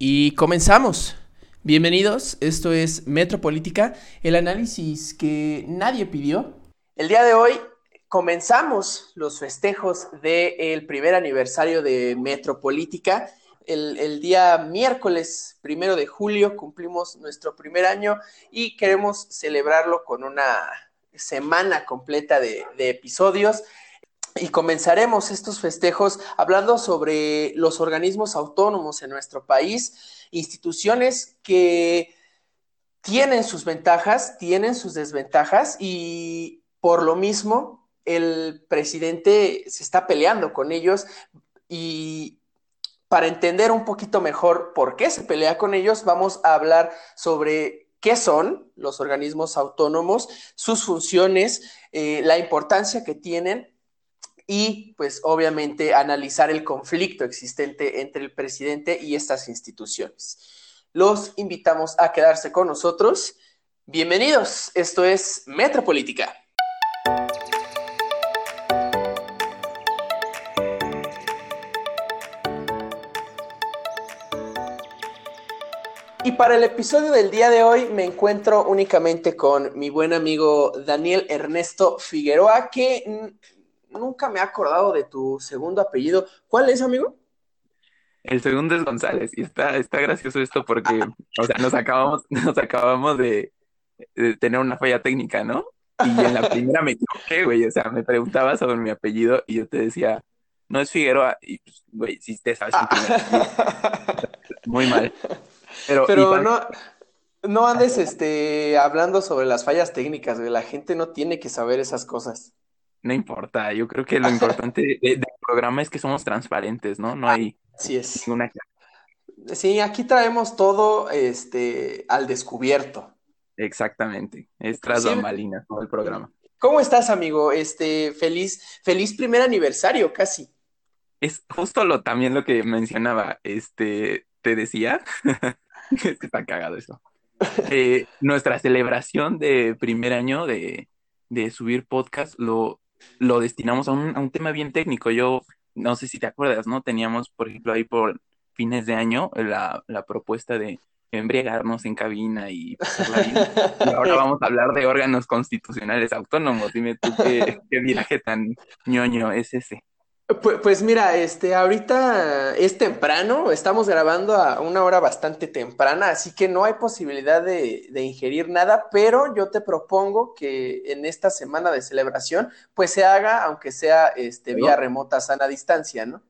Y comenzamos. Bienvenidos, esto es Metropolítica, el análisis que nadie pidió. El día de hoy comenzamos los festejos del primer aniversario de Metropolítica. El, día miércoles primero de julio cumplimos nuestro primer año y queremos celebrarlo con una semana completa de episodios y comenzaremos estos festejos hablando sobre los organismos autónomos en nuestro país, instituciones que tienen sus ventajas, tienen sus desventajas y por lo mismo el presidente se está peleando con ellos y para entender un poquito mejor por qué se pelea con ellos, vamos a hablar sobre qué son los organismos autónomos, sus funciones, eh, la importancia que tienen y pues obviamente analizar el conflicto existente entre el presidente y estas instituciones. Los invitamos a quedarse con nosotros. Bienvenidos, esto es Metropolítica. Y para el episodio del día de hoy me encuentro únicamente con mi buen amigo Daniel Ernesto Figueroa, que nunca me he acordado de tu segundo apellido. ¿Cuál es, amigo? El segundo es González, y está, está gracioso esto porque, o sea, nos acabamos, nos acabamos de, de tener una falla técnica, ¿no? Y en la primera me equivoqué, güey, o sea, me preguntabas sobre mi apellido y yo te decía, no es Figueroa, y pues, güey, sí te sabes Muy mal. Pero, Pero no, no andes este, hablando sobre las fallas técnicas, güey, la gente no tiene que saber esas cosas. No importa, yo creo que lo importante del programa es que somos transparentes, ¿no? No hay sí es. ninguna... Sí, aquí traemos todo este, al descubierto. Exactamente, es tras sí. bambalinas todo el programa. ¿Cómo estás, amigo? Este, feliz, feliz primer aniversario, casi. Es justo lo también lo que mencionaba, este, te decía, es que está cagado eso. Eh, nuestra celebración de primer año de, de subir podcast lo, lo destinamos a un, a un tema bien técnico. Yo no sé si te acuerdas, ¿no? Teníamos, por ejemplo, ahí por fines de año la, la propuesta de embriagarnos en cabina y bien. Y ahora vamos a hablar de órganos constitucionales autónomos. Dime tú qué, qué viaje tan ñoño es ese. Pues, pues, mira, este, ahorita es temprano, estamos grabando a una hora bastante temprana, así que no hay posibilidad de, de, ingerir nada, pero yo te propongo que en esta semana de celebración, pues se haga, aunque sea este, vía remota, sana distancia, ¿no?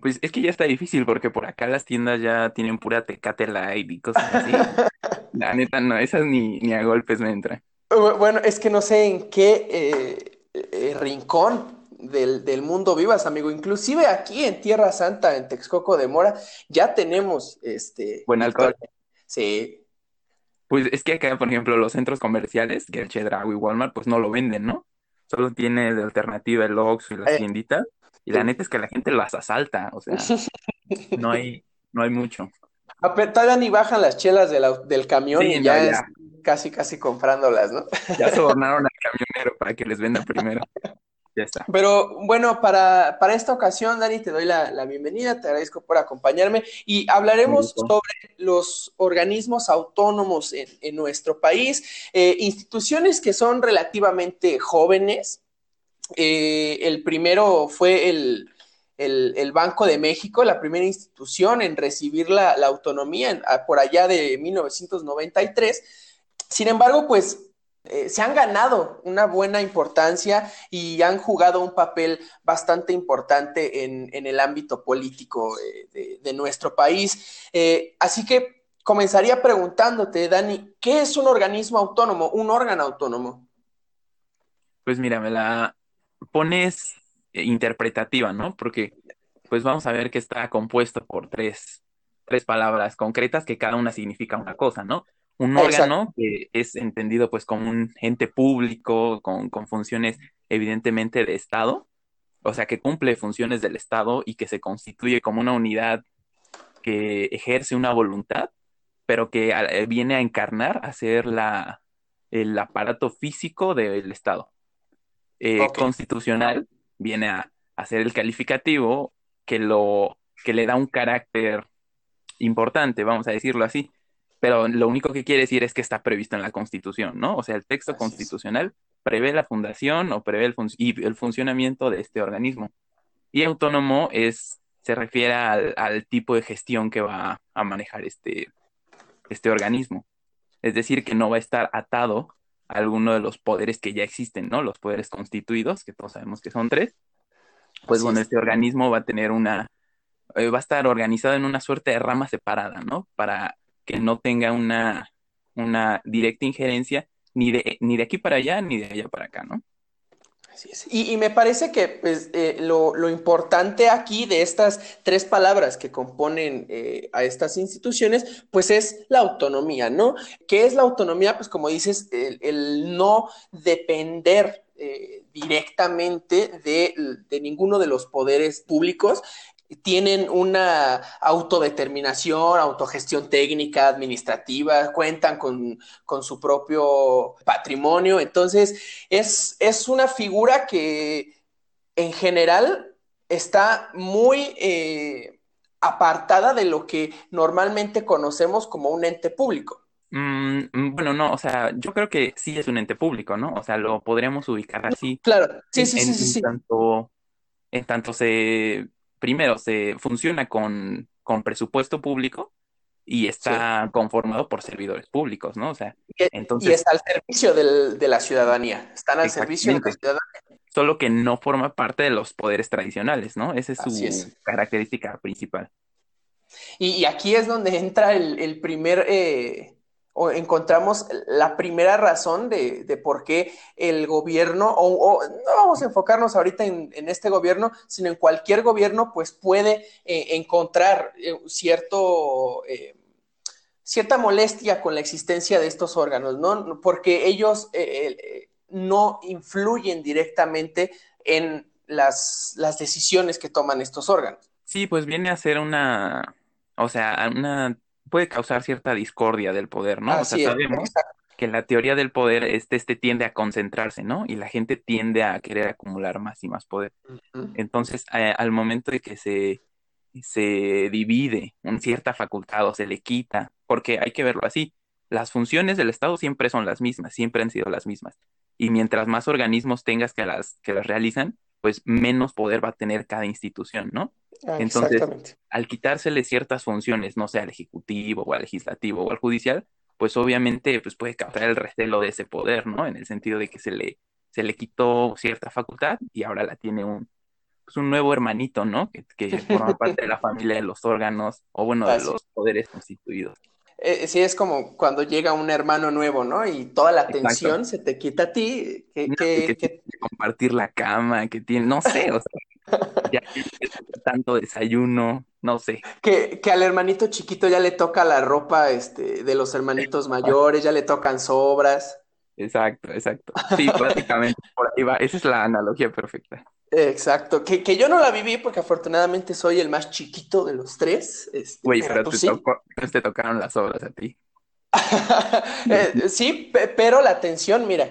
Pues es que ya está difícil, porque por acá las tiendas ya tienen pura tecate light y cosas así. La neta, no, esas ni, ni a golpes me entran. Bueno, es que no sé en qué eh, eh, rincón del, del, mundo vivas, amigo. Inclusive aquí en Tierra Santa, en Texcoco de Mora, ya tenemos este. Buen alcohol. Sí. Pues es que acá, por ejemplo, los centros comerciales, que el Chedraui y Walmart, pues no lo venden, ¿no? Solo tiene de alternativa el Oxxo y las eh, tienditas. Y la neta es que la gente las asalta, o sea, no hay, no hay mucho. Todavía ni bajan las chelas de la, del camión sí, y ya, es casi, casi comprándolas, ¿no? Ya sobornaron al camionero para que les venda primero. Ya está. Pero bueno, para, para esta ocasión, Dani, te doy la, la, bienvenida, te agradezco por acompañarme y hablaremos sobre los organismos autónomos en, en nuestro país, eh, instituciones que son relativamente jóvenes. Eh, el primero fue el, el, el, Banco de México, la primera institución en recibir la, la autonomía en, por allá de 1993. Sin embargo, pues eh, se han ganado una buena importancia y han jugado un papel bastante importante en, el ámbito político eh, de, de, nuestro país. Eh, así que comenzaría preguntándote, Dani, ¿qué es un organismo autónomo, un órgano autónomo? Pues mira, me la pones interpretativa, ¿no? Porque pues vamos a ver que está compuesto por tres, tres palabras concretas que cada una significa una cosa, ¿no? Un órgano Exacto. que es entendido pues como un ente público con, con, funciones evidentemente de Estado, o sea que cumple funciones del Estado y que se constituye como una unidad que ejerce una voluntad, pero que eh, viene a encarnar, a ser la, el aparato físico del Estado. Eh, okay. Constitucional viene a, a ser el calificativo que, lo, que le da un carácter importante, vamos a decirlo así, pero lo único que quiere decir es que está previsto en la Constitución, ¿no? O sea, el texto constitucional prevé la fundación o prevé el, y el funcionamiento de este organismo. Y autónomo es, se refiere al, tipo de gestión que va a manejar este, este organismo. Es decir, que no va a estar atado a alguno de los poderes que ya existen, ¿no? Los poderes constituidos, que todos sabemos que son tres. Pues bueno, este organismo va a tener una, eh, va a estar organizado en una suerte de rama separada, ¿no? Para que no tenga una, una directa injerencia ni de, ni de aquí para allá, ni de allá para acá, ¿no? Así es. Y, me parece que pues, eh, lo, importante aquí de estas tres palabras que componen eh, a estas instituciones, pues es la autonomía, ¿no? ¿Qué es la autonomía? Pues como dices, el, no depender eh, directamente de, de, ninguno de los poderes públicos tienen una autodeterminación, autogestión técnica, administrativa, cuentan con, su propio patrimonio. Entonces, es, es, una figura que en general está muy eh, apartada de lo que normalmente conocemos como un ente público. Mm, mm, bueno, no, o sea, yo creo que sí es un ente público, ¿no? O sea, lo podríamos ubicar así. Claro, sí, sí, sí, sí. tanto, en tanto se primero, se funciona con, presupuesto público y está conformado por servidores públicos, ¿no? O sea, entonces... Y está al servicio de la ciudadanía, están al servicio de la ciudadanía. Solo que no forma parte de los poderes tradicionales, ¿no? Esa es su característica principal. Y, aquí es donde entra el, primer eh, o encontramos la primera razón de, por qué el gobierno, o, no vamos a enfocarnos ahorita en, este gobierno, sino en cualquier gobierno, pues puede eh, encontrar eh, cierto, eh, cierta molestia con la existencia de estos órganos, ¿no? Porque ellos no influyen directamente en las, las decisiones que toman estos órganos. Sí, pues viene a ser una, o sea, una puede causar cierta discordia del poder, ¿no? o sea, sabemos que la teoría del poder este, este tiende a concentrarse, ¿no? Y la gente tiende a querer acumular más y más poder. Entonces, eh, al momento de que se, se divide en cierta facultad o se le quita, porque hay que verlo así, las funciones del Estado siempre son las mismas, siempre han sido las mismas. Y mientras más organismos tengas que las, que las realizan, pues menos poder va a tener cada institución, ¿no? Ah, Entonces, al quitársele ciertas funciones, no sea al ejecutivo o al legislativo o al judicial, pues obviamente pues puede causar el recelo de ese poder, ¿no? En el sentido de que se le, se le quitó cierta facultad y ahora la tiene un, pues un nuevo hermanito, ¿no? Que, que forma parte de la familia de los órganos o bueno, de los poderes constituidos. Eh, sí, es como cuando llega un hermano nuevo, ¿no? Y toda la atención se te quita a ti. Que, que, compartir la cama, que tiene, no sé, o sea, ya tanto desayuno, no sé. Que, que al hermanito chiquito ya le toca la ropa este, de los hermanitos mayores, ya le tocan sobras. Exacto, exacto. Sí, prácticamente por ahí va. Esa es la analogía perfecta. Exacto, que, que, yo no la viví porque afortunadamente soy el más chiquito de los tres. Este, Güey, pero, te, sí. te tocaron las obras a ti. Eh, sí, pero la atención, mira,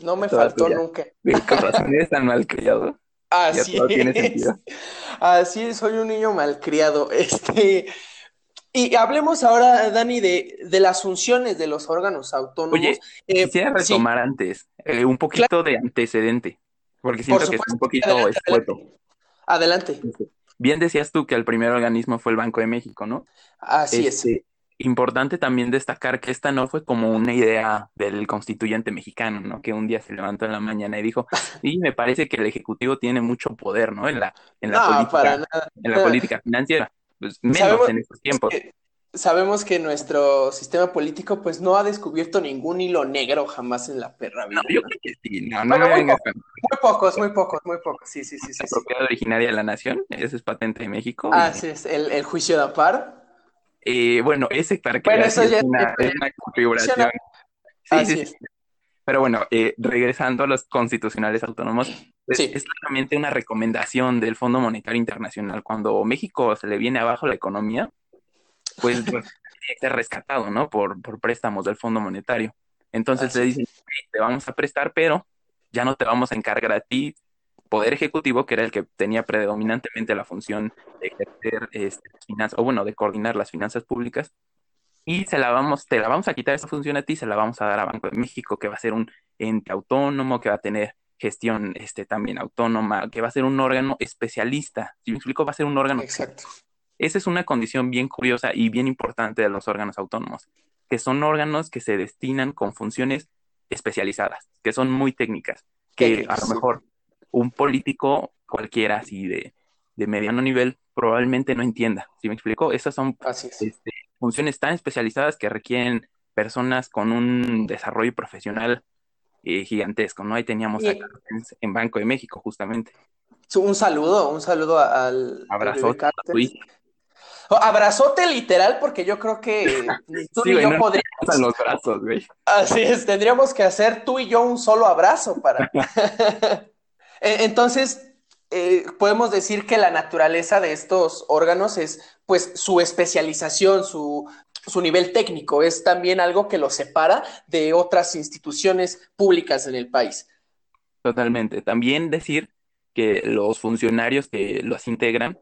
no me faltó nunca. Con razón eres tan malcriado. Así es. Así soy un niño malcriado. Este, y hablemos ahora, Dani, de, de, las funciones de los órganos autónomos. Oye, eh, quisiera retomar antes eh, un poquito de antecedente. Porque siento que es un poquito escueto. Adelante. Bien decías tú que el primer organismo fue el Banco de México, ¿no? Así es. Importante también destacar que esta no fue como una idea del constituyente mexicano, ¿no? Que un día se levantó en la mañana y dijo, y me parece que el Ejecutivo tiene mucho poder, ¿no? En la, en la, política, En la política financiera. Pues menos en estos tiempos sabemos que nuestro sistema político pues no ha descubierto ningún hilo negro jamás en la perra vida. No, yo creo que sí, no, no me muy, muy, pocos, muy pocos, muy pocos, sí, sí, sí. La propiedad originaria de la nación, esa es patente de México. Ah, sí, es el, el juicio de Apar. Eh, bueno, ese para que bueno, eso ya es, una, es una configuración. Sí, sí, sí. Pero bueno, eh, regresando a los constitucionales autónomos, pues, es claramente una recomendación del Fondo Monetario Internacional. Cuando México se le viene abajo la economía, pues, pues tiene que ser rescatado, ¿no? Por, por préstamos del Fondo Monetario. Entonces le dicen, te vamos a prestar, pero ya no te vamos a encargar a ti Poder Ejecutivo, que era el que tenía predominantemente la función de ejercer este, finanzas, o bueno, de coordinar las finanzas públicas, y se la vamos, te la vamos a quitar esa función a ti, se la vamos a dar a Banco de México, que va a ser un ente autónomo, que va a tener gestión este, también autónoma, que va a ser un órgano especialista. Si me explico, va a ser un órgano. Exacto. Esa es una condición bien curiosa y bien importante de los órganos autónomos, que son órganos que se destinan con funciones especializadas, que son muy técnicas, que a lo mejor un político cualquiera así de, mediano nivel probablemente no entienda. ¿Sí me explico? Esas son este, funciones tan especializadas que requieren personas con un desarrollo profesional eh, gigantesco, ¿no? Ahí teníamos en Banco de México, justamente. Un saludo, un saludo al... Abrazote. Abrazote literal, porque yo creo que tú y yo podríamos. los brazos, güey. Así es, tendríamos que hacer tú y yo un solo abrazo para. E, entonces, eh, podemos decir que la naturaleza de estos órganos es, pues, su especialización, su, su nivel técnico, es también algo que los separa de otras instituciones públicas en el país. Totalmente. También decir que los funcionarios que los integran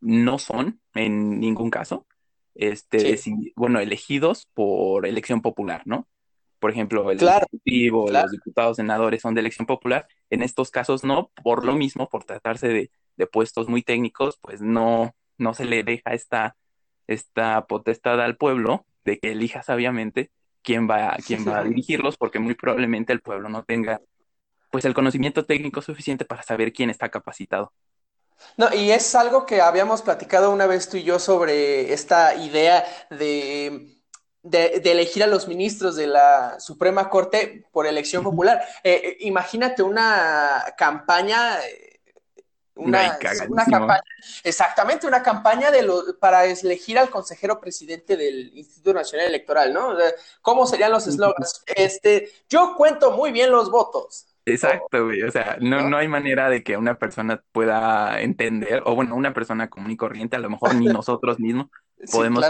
no son en ningún caso, este, bueno, elegidos por elección popular, ¿no? Por ejemplo, el ejecutivo, los diputados, senadores son de elección popular. En estos casos no, por lo mismo, por tratarse de, de puestos muy técnicos, pues no, no se le deja esta, esta potestad al pueblo de que elija sabiamente quién va, quién va a dirigirlos, porque muy probablemente el pueblo no tenga pues el conocimiento técnico suficiente para saber quién está capacitado. No, y es algo que habíamos platicado una vez tú y yo sobre esta idea de, de, elegir a los ministros de la Suprema Corte por elección popular. Eh, eh, imagínate una campaña. Eh, una, campaña, exactamente, una campaña de lo, para elegir al consejero presidente del Instituto Nacional Electoral, ¿no? ¿Cómo serían los eslogans? Este, yo cuento muy bien los votos. Exacto, güey. O sea, no, no hay manera de que una persona pueda entender, o bueno, una persona común y corriente, a lo mejor ni nosotros mismos podemos,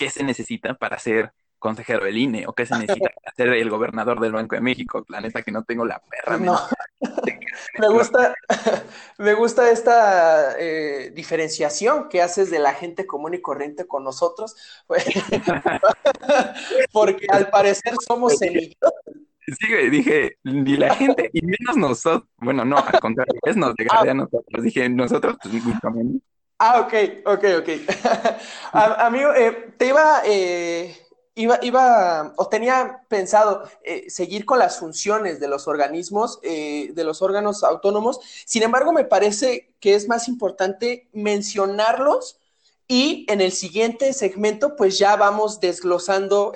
qué se necesita para ser consejero del INE o qué se necesita para ser el gobernador del Banco de México. La neta que no tengo la perra. No. me gusta, me gusta esta eh, diferenciación que haces de la gente común y corriente con nosotros, porque al parecer somos semillotes Sí, dije, ni la gente, y menos nosotros. Bueno, no, al contrario, es nos degradé a nosotros. Dije, nosotros, pues. Ah, ok, ok, ok. amigo, eh, te iba, eh, iba, iba, o tenía pensado eh, seguir con las funciones de los organismos, de los órganos autónomos. Sin embargo, me parece que es más importante mencionarlos y en el siguiente segmento, pues ya vamos desglosando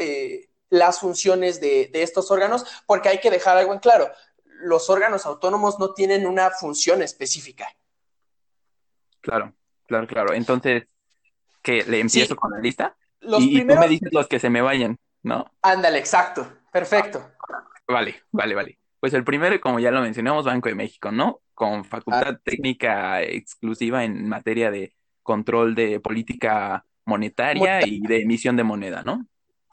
las funciones de, estos órganos, porque hay que dejar algo en claro, los órganos autónomos no tienen una función específica. Claro, claro, claro. Entonces, ¿qué? ¿Le empiezo con la lista? y, tú me dices los que se me vayan, ¿no? Ándale, exacto. Perfecto. Vale, vale, vale. Pues el primero, como ya lo mencionamos, Banco de México, ¿no? Con facultad técnica exclusiva en materia de control de política monetaria y de emisión de moneda, ¿no?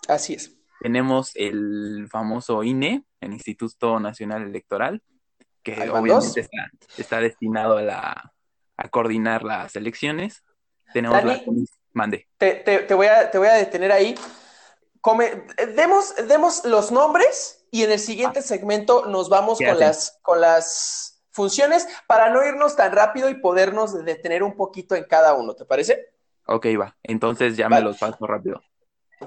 Así es. Tenemos el famoso INE, el Instituto Nacional Electoral, que obviamente está, destinado a, la, a coordinar las elecciones. Tenemos la Mande. Te, voy a, te voy a detener ahí. Come, demos, demos los nombres y en el siguiente ah. segmento nos vamos con las, con las funciones para no irnos tan rápido y podernos detener un poquito en cada uno, ¿te parece? Ok, va. Entonces ya me los paso rápido.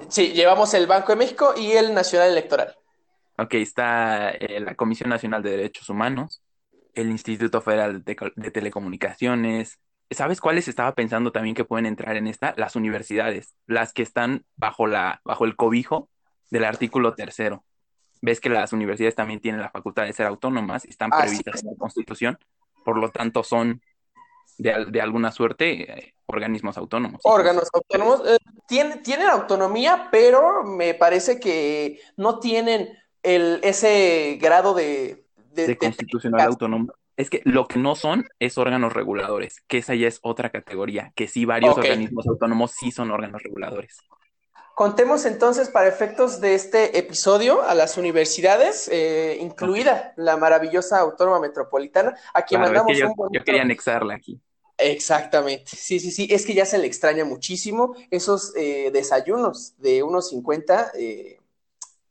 Sí, llevamos el Banco de México y el Nacional Electoral. Ok, está eh, la Comisión Nacional de Derechos Humanos, el Instituto Federal de, Telecomunicaciones. ¿Sabes cuáles estaba pensando también que pueden entrar en esta? Las universidades, las que están bajo, la, bajo el cobijo del artículo tercero. Ves que las universidades también tienen la facultad de ser autónomas, están previstas en la Constitución, por lo tanto son de, alguna suerte eh, organismos autónomos. Órganos autónomos. Eh, tienen, tienen autonomía, pero me parece que no tienen el, ese grado de... De, constitucional autónomo. Es que lo que no son es órganos reguladores, que esa ya es otra categoría, que sí varios organismos autónomos sí son órganos reguladores. Contemos entonces para efectos de este episodio a las universidades, eh, incluida la maravillosa Autónoma Metropolitana, a quien mandamos yo, un bonito... yo quería anexarla aquí. Exactamente, sí, sí, sí, es que ya se le extraña muchísimo esos eh, desayunos de unos 50, eh,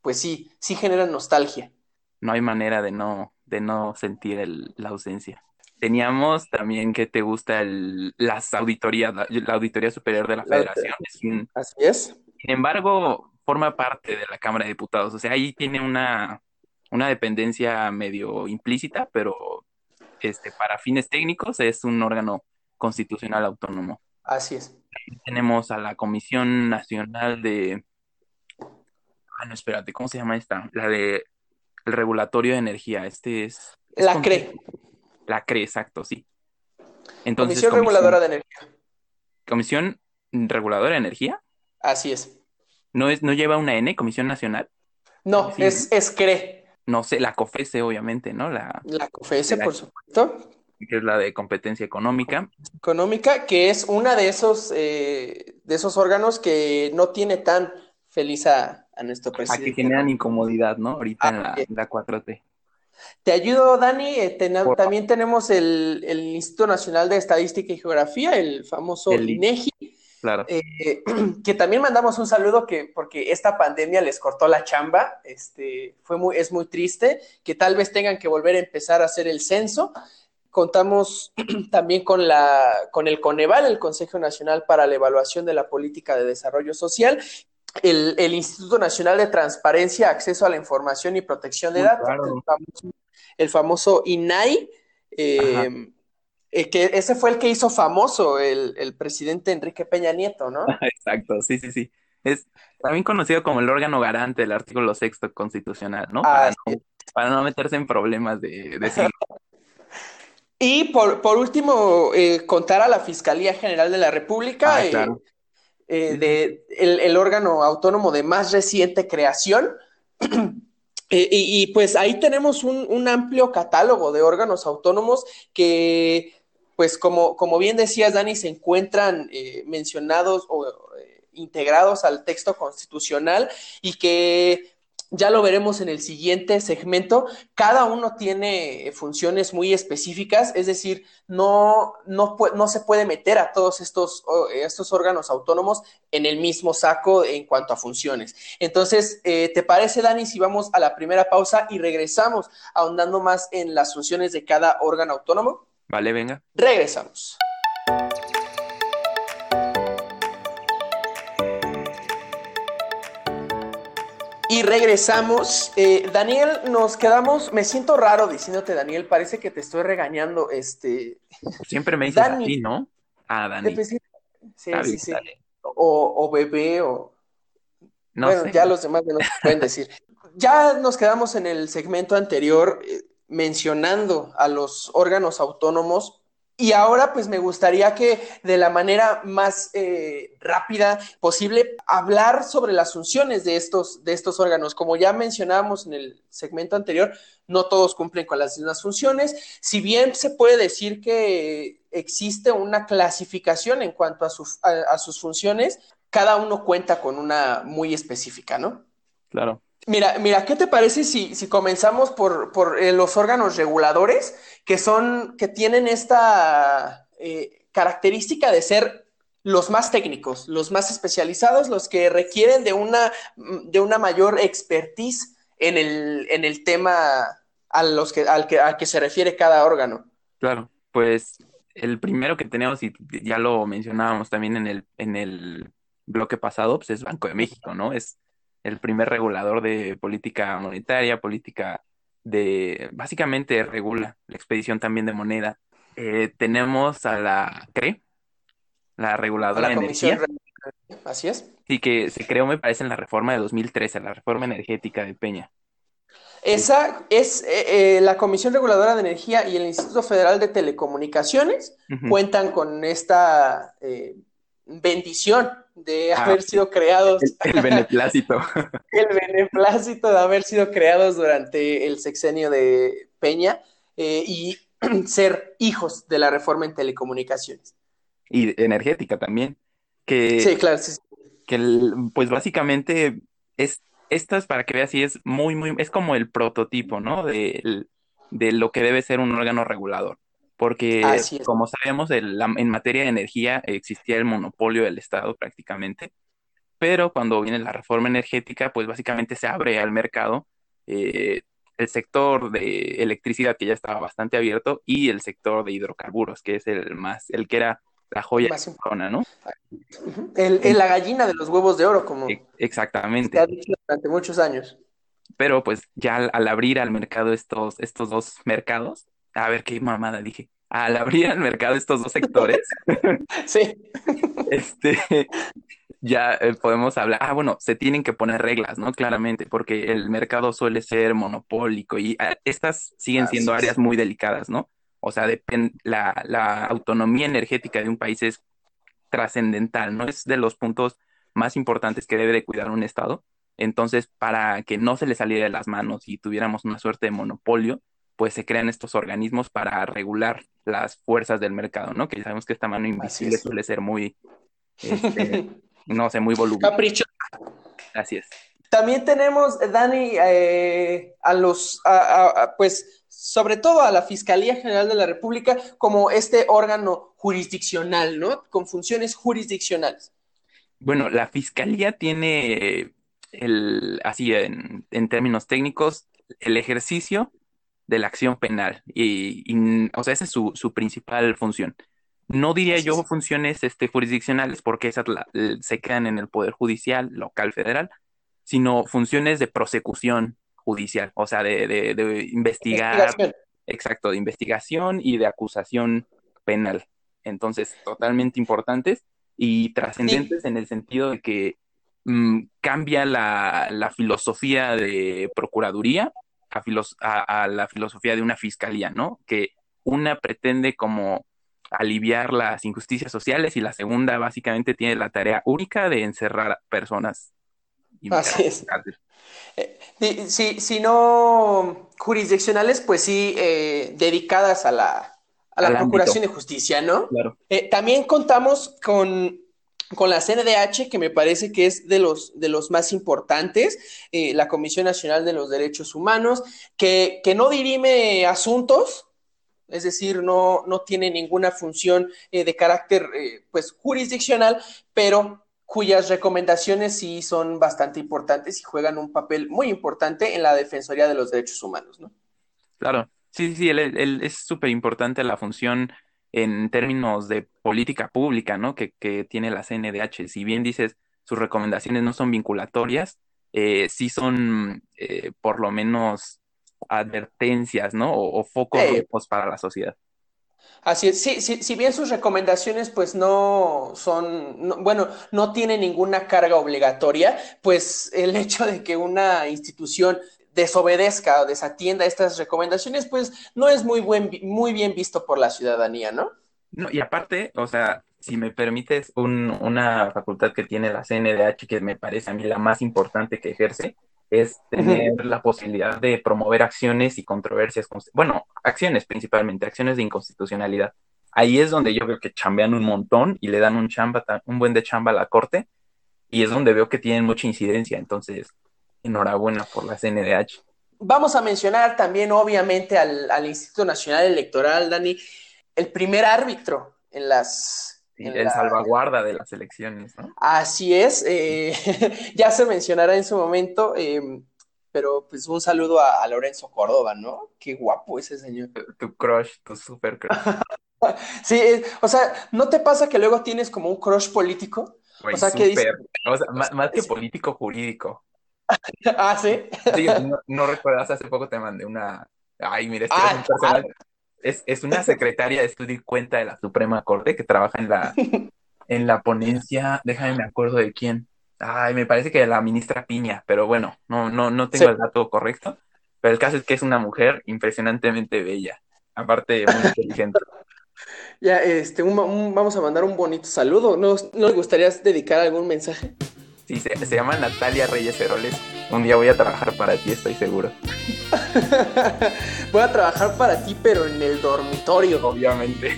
pues sí, sí generan nostalgia. No hay manera de no, de no sentir el- la ausencia. Teníamos también que te gusta el, las auditorías, la, la Auditoría Superior de la Federación. Es un- Así es. sin embargo, forma parte de la Cámara de Diputados. O sea, ahí tiene una, una dependencia medio implícita, pero este, para fines técnicos es un órgano constitucional autónomo. Así es. Tenemos a la Comisión Nacional de... Ah, no, espérate, ¿cómo se llama esta? La de el Regulatorio de Energía. Este es... es La CRE, La CRE, exacto, sí. Entonces, Comisión Reguladora de Energía. Comisión Reguladora de Energía. Así es. ¿No es, no lleva una N, Comisión Nacional? No, Sí, es, es CRE, No sé, la COFESE, obviamente, ¿no? La, la COFESE, La- por supuesto, que es la de competencia económica. económica, que es una de esos, eh, de esos órganos que no tiene tan feliz a, a nuestro A que presidente. generan incomodidad, ¿no? Ahorita en la, Ah, bien. en la 4T. Te ayudo, Dani. eh, Por- también tenemos el, el Instituto Nacional de Estadística y Geografía, el famoso El- INEGI, Claro. eh, que también mandamos un saludo que porque esta pandemia les cortó la chamba, este, fue muy, es muy triste, que tal vez tengan que volver a empezar a hacer el censo. Contamos también con la, con el Coneval, el Consejo Nacional para la Evaluación de la Política de Desarrollo Social, el, el Instituto Nacional de Transparencia, Acceso a la Información y Protección de Muy Datos, claro. el famoso, el famoso INAI, eh, eh, que ese fue el que hizo famoso el, el presidente Enrique Peña Nieto, ¿no? Exacto, sí, sí, sí. Es también conocido como el órgano garante del artículo sexto constitucional, ¿no? Ah, Para no, para no meterse en problemas de, de siglo. Y por, por último, eh, contar a la Fiscalía General de la República, Ah, claro. eh, de, el, el órgano autónomo de más reciente creación. Eh, y, y, pues ahí tenemos un, un, amplio catálogo de órganos autónomos que, pues como, como bien decías, Dani, se encuentran eh, mencionados o eh, integrados al texto constitucional y que ya lo veremos en el siguiente segmento, cada uno tiene funciones muy específicas, es decir, no, no, no se puede meter a todos estos, estos, órganos autónomos en el mismo saco en cuanto a funciones. Entonces, eh, ¿te parece, Dani, si vamos a la primera pausa y regresamos ahondando más en las funciones de cada órgano autónomo? Vale, venga. Regresamos. Y regresamos. Eh, Daniel, nos quedamos. Me siento raro diciéndote, Daniel. Parece que te estoy regañando. Este. Siempre me dices Dani. ¿no? Ah, Dani. Sí, sí, sí. O, o bebé, o. No bueno, sé. ya los demás no nos pueden decir. Ya nos quedamos en el segmento anterior eh, mencionando a los órganos autónomos. Y ahora pues me gustaría que de la manera más eh, rápida posible hablar sobre las funciones de estos, de estos órganos. Como ya mencionábamos en el segmento anterior, no todos cumplen con las mismas funciones. Si bien se puede decir que existe una clasificación en cuanto a, su, a, a sus funciones, cada uno cuenta con una muy específica, ¿no? Claro. Mira, mira, ¿qué te parece si, si comenzamos por, por eh, los órganos reguladores que son, que tienen esta eh, característica de ser los más técnicos, los más especializados, los que requieren de una, de una mayor expertise en el, en el tema a los que, al, que, al que se refiere cada órgano? Claro, pues el primero que tenemos, y ya lo mencionábamos también en el, en el bloque pasado, pues es Banco de México, ¿no? Es el primer regulador de política monetaria, política de, básicamente regula la expedición también de moneda. Eh, tenemos a la CRE, la reguladora la de energía. Así es. Sí, que se creó, me parece, en la reforma de 2013, la reforma energética de Peña. Esa es eh, eh, la Comisión Reguladora de Energía y el Instituto Federal de Telecomunicaciones uh -huh. cuentan con esta eh, bendición de Ah, haber sido creados. El, el beneplácito. el beneplácito de haber sido creados durante el sexenio de Peña eh, y ser hijos de la reforma en telecomunicaciones. Y energética también. Que sí, claro. Sí, sí. que pues básicamente es, esto es para que veas si es muy, muy, es como el prototipo, ¿no? De, de lo que debe ser un órgano regulador. Porque, como sabemos, en materia de energía existía el monopolio del Estado prácticamente, pero cuando viene la reforma energética, pues básicamente se abre al mercado eh, el sector de electricidad que ya estaba bastante abierto y el sector de hidrocarburos, que es el más, el que era la joya más corona, ¿no? El, la gallina de los huevos de oro, como exactamente. Se ha dicho durante muchos años. Pero pues ya al, abrir al mercado estos, estos dos mercados, a ver qué mamada dije, al abrir al mercado estos dos sectores, sí. este, ya eh, podemos hablar, ah, bueno, se tienen que poner reglas, ¿no? Claramente, porque el mercado suele ser monopólico y ah, estas siguen siendo áreas muy delicadas, ¿no? O sea, la, la autonomía energética de un país es trascendental, ¿no? Es de los puntos más importantes que debe de cuidar un Estado. Entonces, para que no se le saliera de las manos y tuviéramos una suerte de monopolio, pues se crean estos organismos para regular las fuerzas del mercado, ¿no? Que sabemos que esta mano invisible suele ser muy, este, no sé, muy voluminosa. Capricho. Así es. También tenemos, Dani, eh, a los, pues, sobre todo a la Fiscalía General de la República como este órgano jurisdiccional, ¿no? Con funciones jurisdiccionales. Bueno, la Fiscalía tiene el, así en, términos técnicos, el ejercicio de la acción penal. Y, o sea, esa es su, principal función. No diría yo funciones este, jurisdiccionales porque esas se quedan en el Poder Judicial local federal, sino funciones de prosecución judicial, o sea, de, investigar. Exacto, de investigación y de acusación penal. Entonces, totalmente importantes y trascendentes en el sentido de que mm, cambia la, filosofía de procuraduría a, a, la filosofía de una fiscalía, ¿no? Que una pretende como aliviar las injusticias sociales y la segunda básicamente tiene la tarea única de encerrar personas. Así es. Eh, si, no jurisdiccionales, pues sí, eh, dedicadas a la, a la Procuración de Justicia, ¿no? Claro. Eh, también contamos con, con, la CNDH, que me parece que es de los, de los más importantes, la Comisión Nacional de los Derechos Humanos, que, que no dirime asuntos, es decir, no, no tiene ninguna función de carácter pues jurisdiccional, pero cuyas recomendaciones sí son bastante importantes y juegan un papel muy importante en la Defensoría de los Derechos Humanos, ¿no? Claro, sí, sí, es súper importante la función en términos de política pública, ¿no? Que, tiene la CNDH. Si bien dices, sus recomendaciones no son vinculatorias, eh, sí son eh, por lo menos advertencias, ¿no? O, focos para la sociedad. Así es, sí, sí, si bien sus recomendaciones pues no son, bueno, no tienen ninguna carga obligatoria, pues el hecho de que una institución desobedezca o desatienda estas recomendaciones, pues no es muy, buen, muy bien visto por la ciudadanía, ¿no? No, y aparte, o sea, si me permites, una facultad que tiene la CNDH, que me parece a mí la más importante que ejerce, es tener la posibilidad de promover acciones y controversias, bueno, acciones principalmente, acciones de inconstitucionalidad. Ahí es donde yo veo que chambean un montón y le dan un chamba, un buen de chamba a la corte, y es donde veo que tienen mucha incidencia. Entonces, enhorabuena por la CNDH. Vamos a mencionar también, obviamente, al, al Instituto Nacional Electoral, Dani, el primer árbitro en las el salvaguarda de las elecciones, ¿no? Así es, eh, ya se mencionará en su momento, eh, pero pues un saludo a, Lorenzo Córdoba, ¿no? Qué guapo ese señor. Tu, crush, tu super crush. sí, o sea, ¿no te pasa que luego tienes como un crush político? o sea, que dice... o sea, más, que político, jurídico. ah, sí. sí no, recuerdas, hace poco te mandé una. Ay, mira, este es un ah, personaje es, una secretaria de estudio y cuenta de la Suprema Corte que trabaja en la, en la ponencia, déjame me acuerdo de quién. Ay, me parece que de la ministra Piña, pero bueno, no, no, no tengo el dato correcto. Pero el caso es que es una mujer impresionantemente bella, aparte muy inteligente. Ya, este, vamos a mandar un bonito saludo. ¿No, ¿No le gustaría dedicar algún mensaje? Sí, se, se, llama Natalia Reyes Heroles. Un día voy a trabajar para ti, estoy seguro. voy a trabajar para ti, pero en el dormitorio. Obviamente.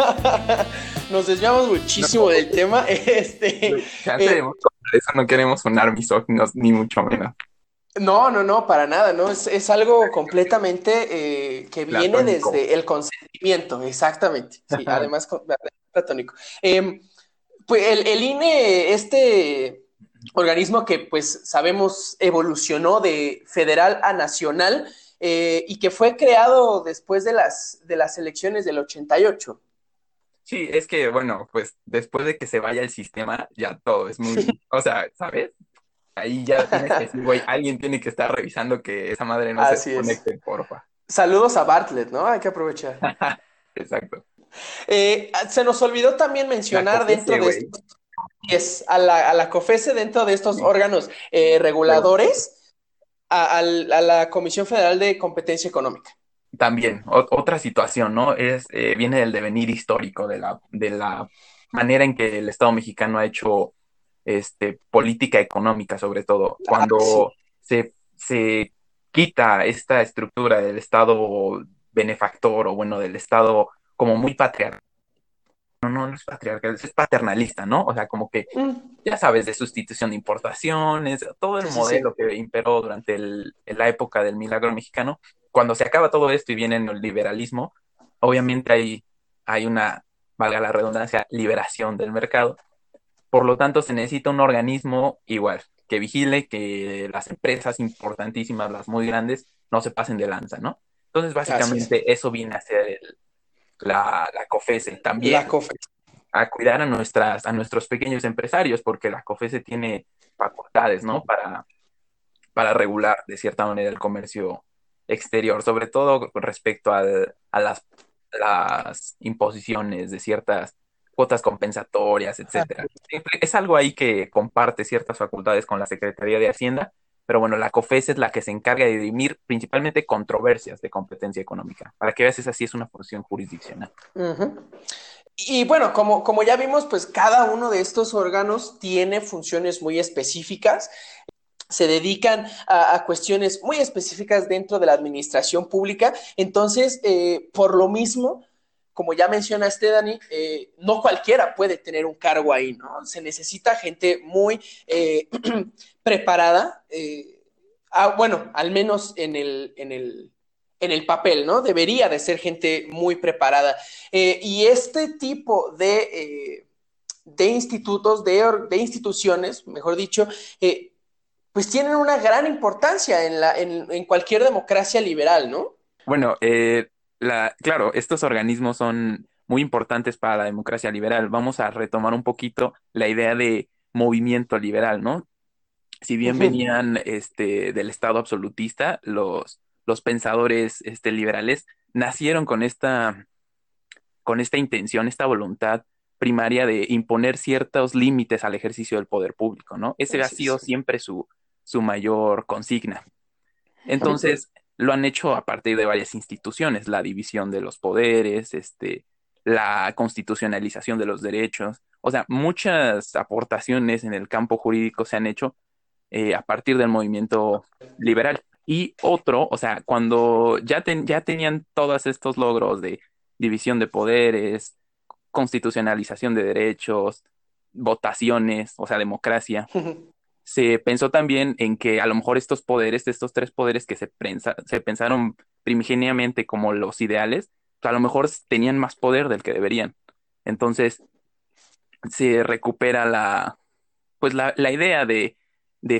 nos desviamos muchísimo del tema. Este, eh, eso no queremos sonar misóginos, ni mucho menos. No, no, no, para nada, ¿no? Es, algo completamente eh, que viene desde el consentimiento, exactamente. Sí, además, platónico. Em, pues el, el, INE, este organismo que pues sabemos evolucionó de federal a nacional eh, y que fue creado después de las, de las elecciones del 88. Sí, es que, bueno, pues después de que se vaya el sistema, ya todo es muy, o sea, ¿sabes? Ahí ya tienes que decir, güey, alguien tiene que estar revisando que esa madre no se conecte, porfa. Saludos a Bartlett, ¿no? Hay que aprovechar. Exacto. Eh, se nos olvidó también mencionar dentro de estos, es, a, la, a la COFESE, dentro de estos órganos eh, reguladores, a, la Comisión Federal de Competencia Económica. También, otra situación, ¿no? Es, eh, viene del devenir histórico de la, de la manera en que el Estado mexicano ha hecho este, política económica, sobre todo. Ah, Cuando se, se quita esta estructura del Estado benefactor o, bueno, del Estado como muy patriarcal. No, no, es patriarcal, es paternalista, ¿no? O sea, como que, mm. ya sabes, de sustitución de importaciones, todo el modelo que imperó durante la época del milagro mexicano. Cuando se acaba todo esto y viene el liberalismo, obviamente hay, hay una, valga la redundancia, liberación del mercado. Por lo tanto, se necesita un organismo igual, que vigile que las empresas importantísimas, las muy grandes, no se pasen de lanza, ¿no? Entonces, básicamente, eso viene a ser el, la, la COFESE también. La COFESE. A cuidar a, nuestras, a nuestros pequeños empresarios, porque la COFESE tiene facultades, ¿no? Para, para regular de cierta manera el comercio exterior, sobre todo con respecto a las, las imposiciones de ciertas cuotas compensatorias, etcétera. Es algo ahí que comparte ciertas facultades con la Secretaría de Hacienda, pero bueno, la COFES es la que se encarga de dirimir principalmente controversias de competencia económica. Para que veas, esa sí es una función jurisdiccional. Y bueno, como, como ya vimos, pues cada uno de estos órganos tiene funciones muy específicas se dedican a, cuestiones muy específicas dentro de la administración pública. Entonces, eh, por lo mismo, como ya mencionaste, Dani, eh, no cualquiera puede tener un cargo ahí, ¿no? Se necesita gente muy eh, preparada, eh, bueno, al menos en el, en el, en el papel, ¿no? Debería de ser gente muy preparada. y este tipo de, de institutos, de, de, instituciones, mejor dicho, pues tienen una gran importancia en, la, en, en cualquier democracia liberal, ¿no? Bueno, eh, la, claro, estos organismos son muy importantes para la democracia liberal. Vamos a retomar un poquito la idea de movimiento liberal, ¿no? Si bien venían este, del Estado absolutista, los, los pensadores este, liberales nacieron con esta, con esta intención, esta voluntad primaria de imponer ciertos límites al ejercicio del poder público, ¿no? Ese ha sido siempre su, su mayor consigna. Entonces, lo han hecho a partir de varias instituciones, la división de los poderes, este, la constitucionalización de los derechos, o sea, muchas aportaciones en el campo jurídico se han hecho eh, a partir del movimiento liberal. Y otro, o sea, cuando ya, ya tenían todos estos logros de división de poderes, constitucionalización de derechos, votaciones, o sea, democracia, se pensó también en que a lo mejor estos poderes, estos tres poderes que se, se pensaron primigeniamente como los ideales, a lo mejor tenían más poder del que deberían. Entonces, se recupera la, pues la, idea de,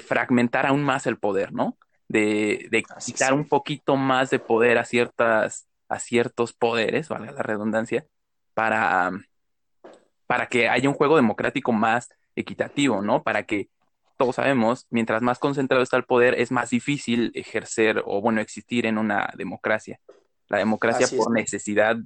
fragmentar aún más el poder, ¿no? De, de quitar un poquito más de poder a ciertas, a ciertos poderes, valga la redundancia, para, para que haya un juego democrático más equitativo, ¿no? Para que todos sabemos, mientras más concentrado está el poder, es más difícil ejercer o, bueno, existir en una democracia. La democracia, por necesidad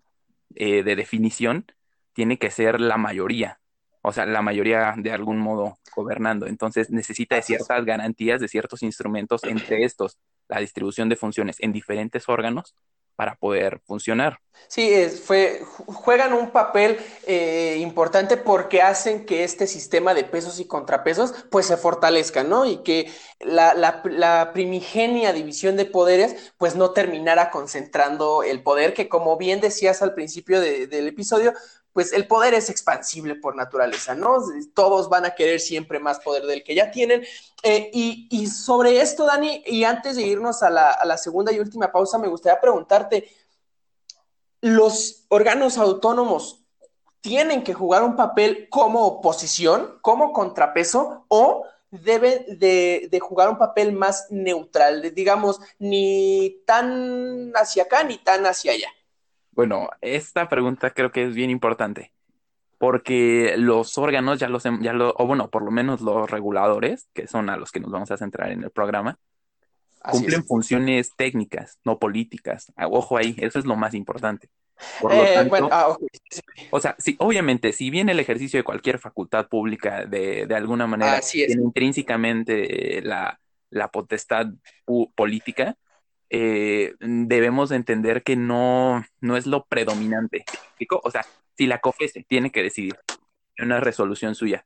eh, de definición, tiene que ser la mayoría, o sea, la mayoría de algún modo gobernando. Entonces, necesita de ciertas garantías, de ciertos instrumentos, entre estos, la distribución de funciones en diferentes órganos para poder funcionar. Sí, fue, juegan un papel eh, importante porque hacen que este sistema de pesos y contrapesos pues se fortalezca, ¿no? Y que la, primigenia división de poderes pues no terminara concentrando el poder que como bien decías al principio del episodio, pues el poder es expansible por naturaleza, ¿no? Todos van a querer siempre más poder del que ya tienen. Eh, y, sobre esto, Dani, y antes de irnos a la, segunda y última pausa, me gustaría preguntarte, ¿los órganos autónomos tienen que jugar un papel como oposición, como contrapeso, o deben de, de, jugar un papel más neutral, digamos, ni tan hacia acá ni tan hacia allá? Bueno, esta pregunta creo que es bien importante, porque los órganos ya los, ya lo, o bueno, por lo menos los reguladores, que son a los que nos vamos a centrar en el programa, cumplen funciones técnicas, no políticas. Ah, ojo ahí, eso es lo más importante. Por lo eh, tanto, ah, O sea, sí, obviamente, si bien el ejercicio de cualquier facultad pública de, de alguna manera tiene intrínsecamente la, la potestad política, eh, debemos entender que no, no es lo predominante. O sea, si la COFESE tiene que decidir una resolución suya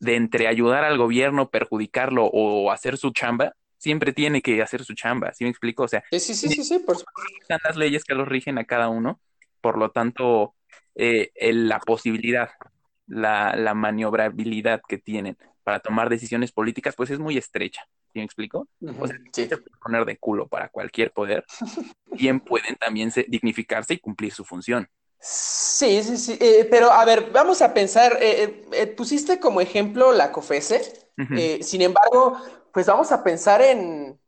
de entre ayudar al gobierno, perjudicarlo o hacer su chamba, siempre tiene que hacer su chamba, ¿sí me explico? O sea, sí, sí, sí, sí, por Están las leyes que los rigen a cada uno, por lo tanto, eh, la posibilidad, la, la maniobrabilidad que tienen para tomar decisiones políticas, pues es muy estrecha. ¿Sí me explico? O sea, se puede poner de culo para cualquier poder. Bien pueden también dignificarse y cumplir su función. Sí, sí, sí. Eh, pero a ver, vamos a pensar, eh, eh, pusiste como ejemplo la COFESE, sin embargo, pues vamos a pensar en,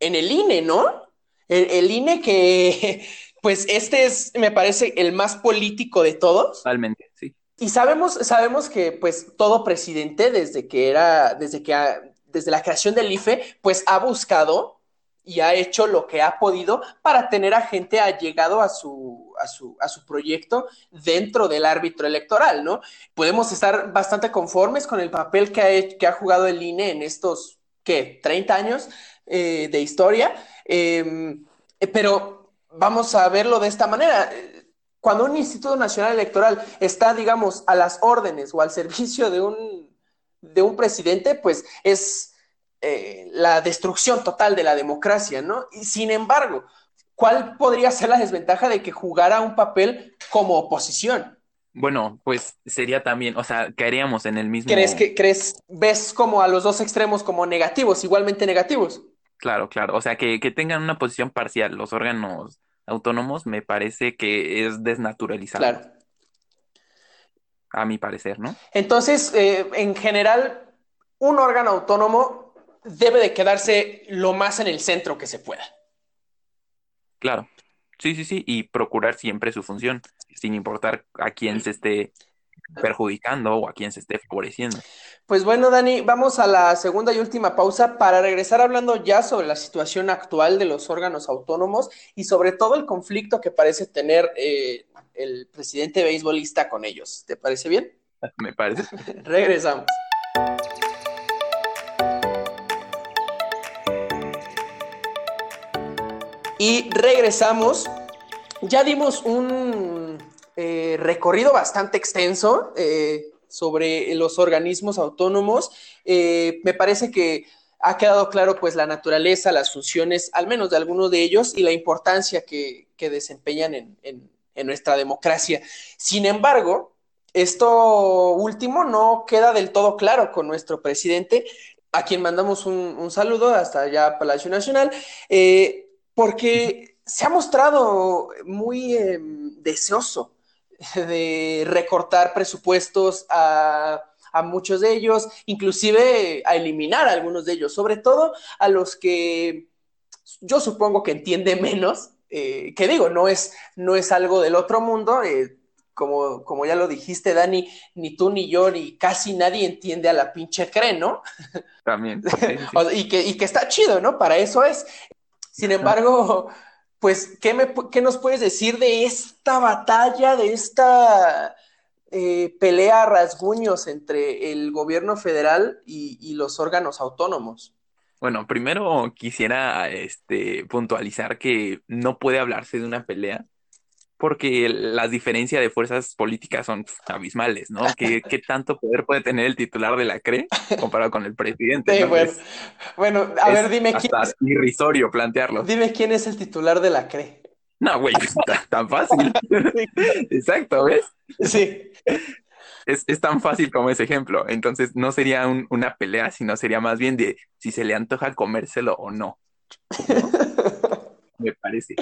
en el INE, ¿no? El, el, INE que, pues este es, me parece, el más político de todos. Totalmente, sí. Y sabemos, sabemos que pues todo presidente desde que era, desde que desde la creación del IFE, pues ha buscado y ha hecho lo que ha podido para tener a gente allegado a su, a su, a su proyecto dentro del árbitro electoral, ¿no? Podemos estar bastante conformes con el papel que ha, que ha jugado el INE en estos, ¿qué? 30 años eh, de historia, em, pero vamos a verlo de esta manera. Cuando un Instituto Nacional Electoral está, digamos, a las órdenes o al servicio de un de un presidente, pues es eh, la destrucción total de la democracia, ¿no? Y sin embargo, ¿cuál podría ser la desventaja de que jugara un papel como oposición? Bueno, pues sería también, o sea, caeríamos en el mismo. ¿Crees que crees, ves como a los dos extremos como negativos, igualmente negativos? Claro, claro. O sea, que, que tengan una posición parcial los órganos autónomos me parece que es desnaturalizado. Claro a mi parecer, ¿no? Entonces, eh, en general, un órgano autónomo debe de quedarse lo más en el centro que se pueda. Claro, sí, sí, sí, y procurar siempre su función, sin importar a quién se esté perjudicando o a quién se esté favoreciendo. Pues bueno, Dani, vamos a la segunda y última pausa para regresar hablando ya sobre la situación actual de los órganos autónomos y sobre todo el conflicto que parece tener eh, el presidente beisbolista con ellos. ¿Te parece bien? Me parece. Regresamos. Y regresamos. Ya dimos un eh, recorrido bastante extenso eh, sobre los organismos autónomos. Eh, me parece que ha quedado claro pues la naturaleza, las funciones, al menos de algunos de ellos, y la importancia que, desempeñan en, nuestra democracia. Sin embargo, esto último no queda del todo claro con nuestro presidente, a quien mandamos un, saludo hasta allá Palacio Nacional, porque se ha mostrado muy em, deseoso de recortar presupuestos a, muchos de ellos, inclusive a eliminar a algunos de ellos, sobre todo a los que yo supongo que entiende menos eh, que digo, no es, no es algo del otro mundo, eh, como, como ya lo dijiste, Dani, ni tú ni yo, ni casi nadie entiende a la pinche CRE, ¿no? También. y, que, y que está chido, ¿no? Para eso es. Sin embargo, pues, ¿qué, me, qué nos puedes decir de esta batalla, de esta eh, pelea a rasguños entre el gobierno federal y los órganos autónomos? Bueno, primero quisiera este, puntualizar que no puede hablarse de una pelea porque las diferencias de fuerzas políticas son abismales, ¿no? ¿Qué, qué tanto poder puede tener el titular de la CRE comparado con el presidente? Sí, pues, bueno, a ver, dime quién es... irrisorio plantearlo. Dime quién es el titular de la CRE. No, güey, tan fácil. Exacto, ¿ves? Sí. Es, tan fácil como ese ejemplo. Entonces, no sería una pelea, sino sería más bien de si se le antoja comérselo o no. Me parece.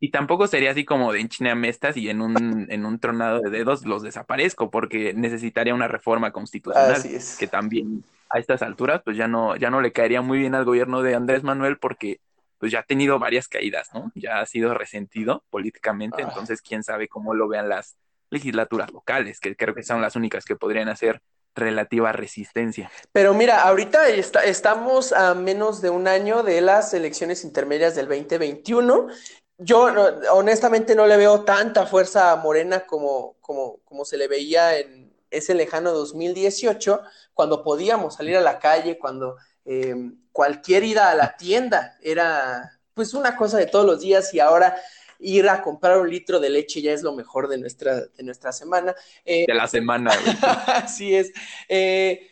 Y tampoco sería así como de enchineame estas y en un, en un tronado de dedos los desaparezco, porque necesitaría una reforma constitucional que también a estas alturas pues ya no, ya no le caería muy bien al gobierno de Andrés Manuel porque pues ya ha tenido varias caídas, ¿no? Ya ha sido resentido políticamente, ah. entonces quién sabe cómo lo vean las legislaturas locales, que creo que son las únicas que podrían hacer relativa resistencia. Pero mira, ahorita estamos a menos de un año de las elecciones intermedias del 2021 yo honestamente no le veo tanta fuerza a Morena como, como, como se le veía en ese lejano 2018, cuando podíamos salir a la calle, cuando eh, cualquier ida a la tienda era pues una cosa de todos los días y ahora ir a comprar un litro de leche ya es lo mejor de nuestra, de nuestra semana. Eh, de la semana. así es. Eh,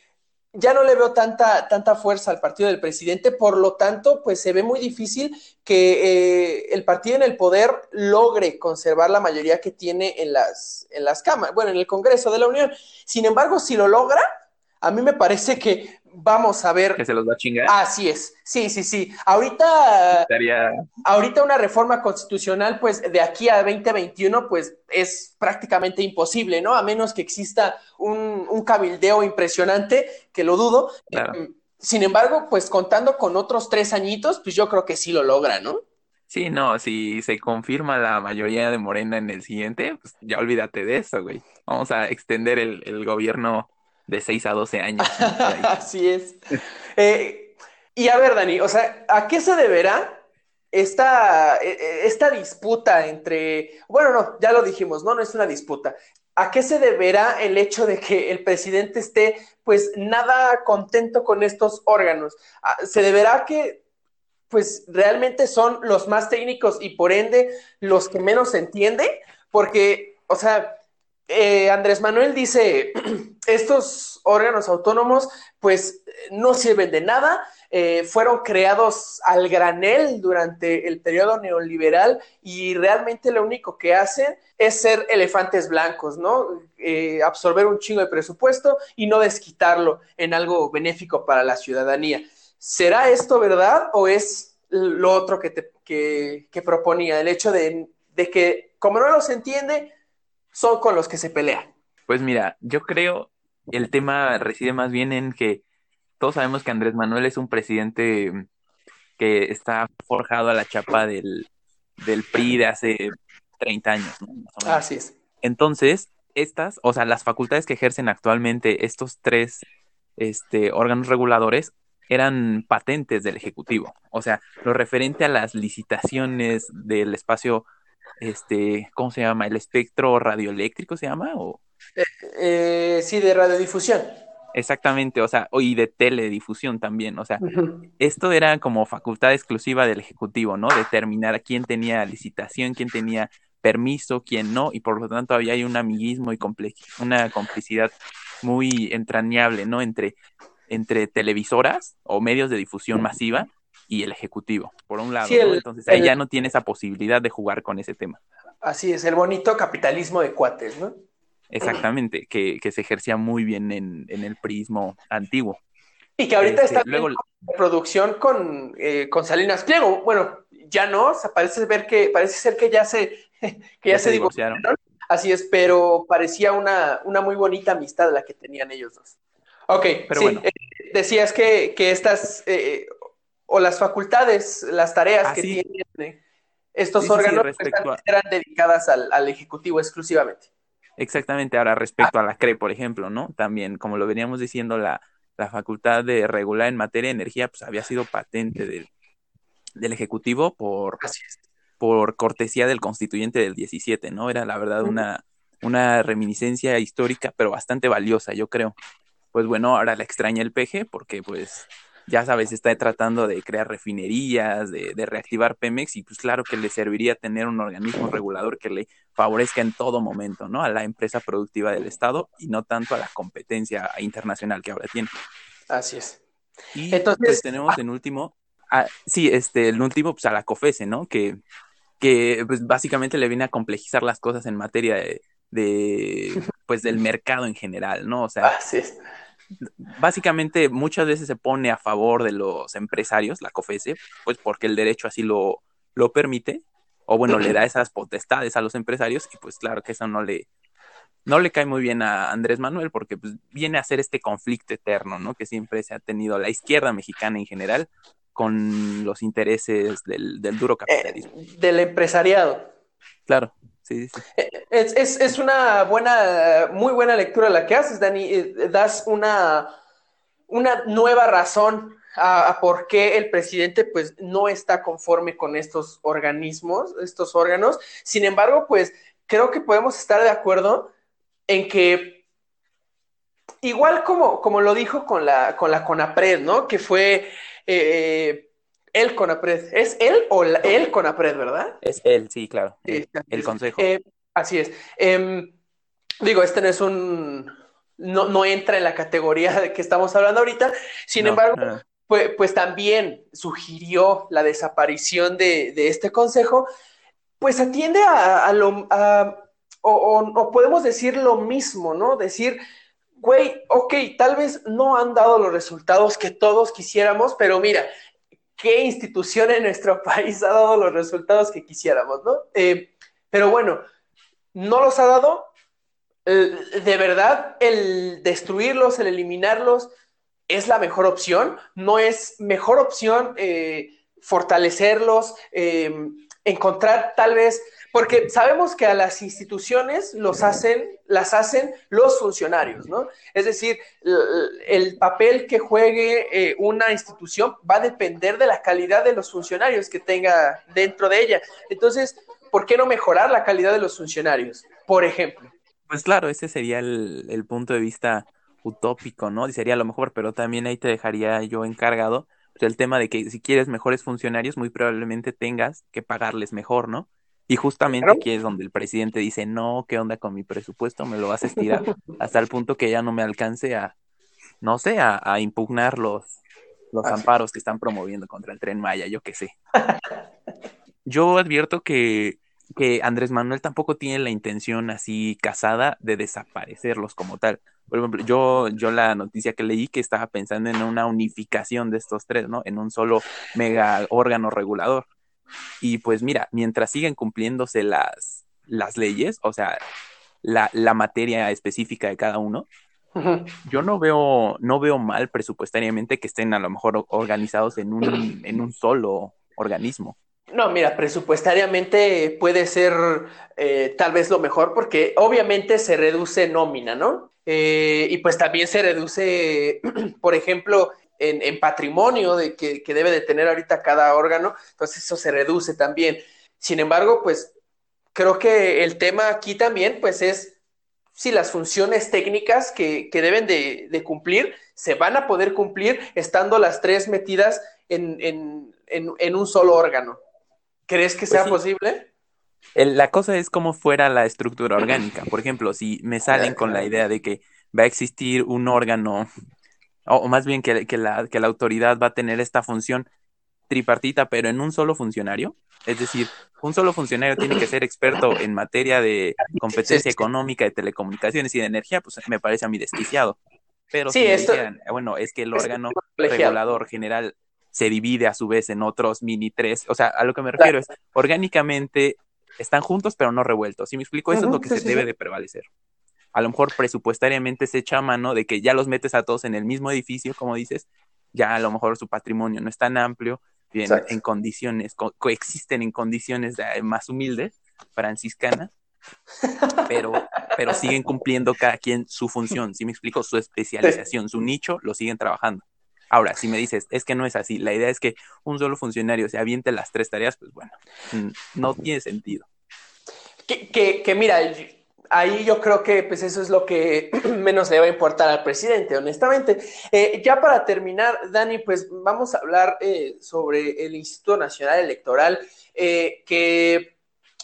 ya no le veo tanta, tanta fuerza al partido del presidente, por lo tanto, pues se ve muy difícil que eh, el partido en el poder logre conservar la mayoría que tiene en las, en las cámaras, bueno, en el Congreso de la Unión. Sin embargo, si lo logra, a mí me parece que vamos a ver. Que se los va a chingar. Así es. Sí, sí, sí. Ahorita. Ahorita una reforma constitucional, pues de aquí a 2021, pues es prácticamente imposible, ¿no? A menos que exista un, un cabildeo impresionante, que lo dudo. Em, sin embargo, pues contando con otros tres añitos, pues yo creo que sí lo logra, ¿no? Sí, no, si se confirma la mayoría de Morena en el siguiente, pues ya olvídate de eso, güey. Vamos a extender el, el gobierno de 6 a 12 años. Así es. Eh, y a ver, Dani, o sea, ¿a qué se deberá esta, e, e, esta disputa entre, bueno, no, ya lo dijimos, no, no es una disputa. ¿A qué se deberá el hecho de que el presidente esté, pues, nada contento con estos órganos? ¿Se deberá que, pues, realmente son los más técnicos y por ende los que menos entiende? Porque, o sea, eh, Andrés Manuel dice, estos órganos autónomos pues no sirven de nada, eh, fueron creados al granel durante el periodo neoliberal y realmente lo único que hacen es ser elefantes blancos, ¿no? Eh, absorber un chingo de presupuesto y no desquitarlo en algo benéfico para la ciudadanía. ¿Será esto verdad o es lo otro que, te, que, proponía? El hecho de, de que como no los entiende, son con los que se pelean. Pues mira, yo creo el tema reside más bien en que todos sabemos que Andrés Manuel es un presidente que está forjado a la chapa del, del PRI de hace 30 años. ¿no? Así es. Entonces, estas, o sea, las facultades que ejercen actualmente estos tres este, órganos reguladores eran patentes del Ejecutivo. O sea, lo referente a las licitaciones del espacio este, ¿cómo se llama? ¿El espectro radioeléctrico se llama? O... Eh, eh, sí, de radiodifusión. Exactamente, o sea, y de teledifusión también, o sea, esto era como facultad exclusiva del Ejecutivo, ¿no? Determinar quién tenía licitación, quién tenía permiso, quién no, y por lo tanto había ahí un amiguismo y una complicidad muy entrañable, ¿no? Entre, entre televisoras o medios de difusión masiva y el ejecutivo, por un lado. Entonces ahí ya no tiene esa posibilidad de jugar con ese tema. Así es, el bonito capitalismo de cuates, ¿no? Exactamente, que, se ejercía muy bien en, el prismo antiguo. Y que ahorita este, está luego... en producción con, eh, con Salinas Pliego. Bueno, ya no, parece ver que, parece ser que ya se, que ya, se, divorciaron. Así es, pero parecía una, una muy bonita amistad la que tenían ellos dos. Ok, pero bueno. Eh, decías que, que estas, eh, o las facultades, las tareas que tienen estos órganos eran dedicadas al, Ejecutivo exclusivamente. Exactamente, ahora respecto a la CRE, por ejemplo, ¿no? También, como lo veníamos diciendo, la, la facultad de regular en materia de energía, pues había sido patente del, del Ejecutivo por, por cortesía del constituyente del 17, ¿no? Era la verdad una, una reminiscencia histórica, pero bastante valiosa, yo creo. Pues bueno, ahora la extraña el PG porque pues ya sabes, está tratando de crear refinerías, de, reactivar Pemex y pues claro que le serviría tener un organismo regulador que le favorezca en todo momento, ¿no? A la empresa productiva del Estado y no tanto a la competencia internacional que ahora tiene. Así es. Y Entonces, pues tenemos ah en último, sí, este, el último, pues a la COFESE, ¿no? Que que pues básicamente le viene a complejizar las cosas en materia de, pues del mercado en general, ¿no? O sea, básicamente muchas veces se pone a favor de los empresarios, la COFESE, pues porque el derecho así lo, lo permite, o bueno, le da esas potestades a los empresarios, y pues claro que eso no le, no le cae muy bien a Andrés Manuel porque pues, viene a ser este conflicto eterno, ¿no? Que siempre se ha tenido la izquierda mexicana en general con los intereses del, duro eh, capitalismo. del empresariado. Claro, sí. Eh, es, una buena, muy buena lectura la que haces, Dani. Eh, das una, una nueva razón a, por qué el presidente pues no está conforme con estos organismos, estos órganos. Sin embargo, pues creo que podemos estar de acuerdo en que, igual como, como lo dijo con la, con la CONAPRED, ¿no? Que fue eh, el CONAPRED. ¿Es él o el CONAPRED, verdad? Es él, sí, claro. el consejo. Eh, así es. Em, digo, este no es un. No, no, entra en la categoría de que estamos hablando ahorita. Sin embargo, Pues, pues, también sugirió la desaparición de, de este consejo. Pues atiende a, a lo. A, o, podemos decir lo mismo, ¿no? Decir, güey, ok, tal vez no han dado los resultados que todos quisiéramos, pero mira, ¿qué institución en nuestro país ha dado los resultados que quisiéramos, ¿no? Eh, pero bueno, no los ha dado. de verdad, el destruirlos, el eliminarlos, es la mejor opción. No es mejor opción eh, fortalecerlos, eh, encontrar tal vez porque sabemos que a las instituciones los hacen, las hacen los funcionarios, ¿no? Es decir, el papel que juegue eh, una institución va a depender de la calidad de los funcionarios que tenga dentro de ella. Entonces, ¿por qué no mejorar la calidad de los funcionarios, por ejemplo? Pues claro, ese sería el, punto de vista utópico, ¿no? Y sería lo mejor, pero también ahí te dejaría yo encargado pues, el tema de que si quieres mejores funcionarios, muy probablemente tengas que pagarles mejor, ¿no? Y justamente aquí es donde el presidente dice, no, ¿qué onda con mi presupuesto? Me lo vas a estirar hasta el punto que ya no me alcance a, no sé, a, impugnar los, los amparos que están promoviendo contra el tren Maya, yo qué sé. Yo advierto que, que Andrés Manuel tampoco tiene la intención así casada de desaparecerlos como tal. Por ejemplo, yo, yo la noticia que leí que estaba pensando en una unificación de estos tres, ¿no? En un solo mega órgano regulador. Y pues mira, mientras siguen cumpliéndose las, las leyes, o sea, la, la materia específica de cada uno, yo no veo, no veo mal presupuestariamente que estén a lo mejor organizados en un, en un solo organismo. No, mira, presupuestariamente puede ser eh, tal vez lo mejor porque obviamente se reduce nómina, ¿no? Eh, y pues también se reduce, por ejemplo, en, patrimonio de que, debe de tener ahorita cada órgano, entonces eso se reduce también. Sin embargo, pues creo que el tema aquí también, pues es si las funciones técnicas que, deben de, cumplir se van a poder cumplir estando las tres metidas en, un solo órgano. ¿Crees que pues sea posible? la cosa es como fuera la estructura orgánica. Por ejemplo, si me salen con la idea de que va a existir un órgano o más bien que, que, la, que la autoridad va a tener esta función tripartita, pero en un solo funcionario. Es decir, un solo funcionario tiene que ser experto en materia de competencia económica, de telecomunicaciones y de energía, pues me parece a mí desquiciado. Pero si bueno, es que el órgano regulador general se divide a su vez en otros mini tres. O sea, a lo que me refiero es, orgánicamente están juntos, pero no revueltos. Si me explico, eso es lo que se debe de prevalecer a lo mejor presupuestariamente se echa a mano de que ya los metes a todos en el mismo edificio, como dices, ya a lo mejor su patrimonio no es tan amplio, bien, en condiciones, coexisten en condiciones más humildes, franciscanas, pero, pero siguen cumpliendo cada quien su función, si me explico, su especialización, su nicho, lo siguen trabajando. Ahora, si me dices, es que no es así, la idea es que un solo funcionario se aviente las tres tareas, pues bueno, no tiene sentido. Que, que, que mira, ahí yo creo que pues eso es lo que menos le va a importar al presidente, honestamente. Eh, ya para terminar, Dani, pues vamos a hablar eh, sobre el Instituto Nacional Electoral, eh, que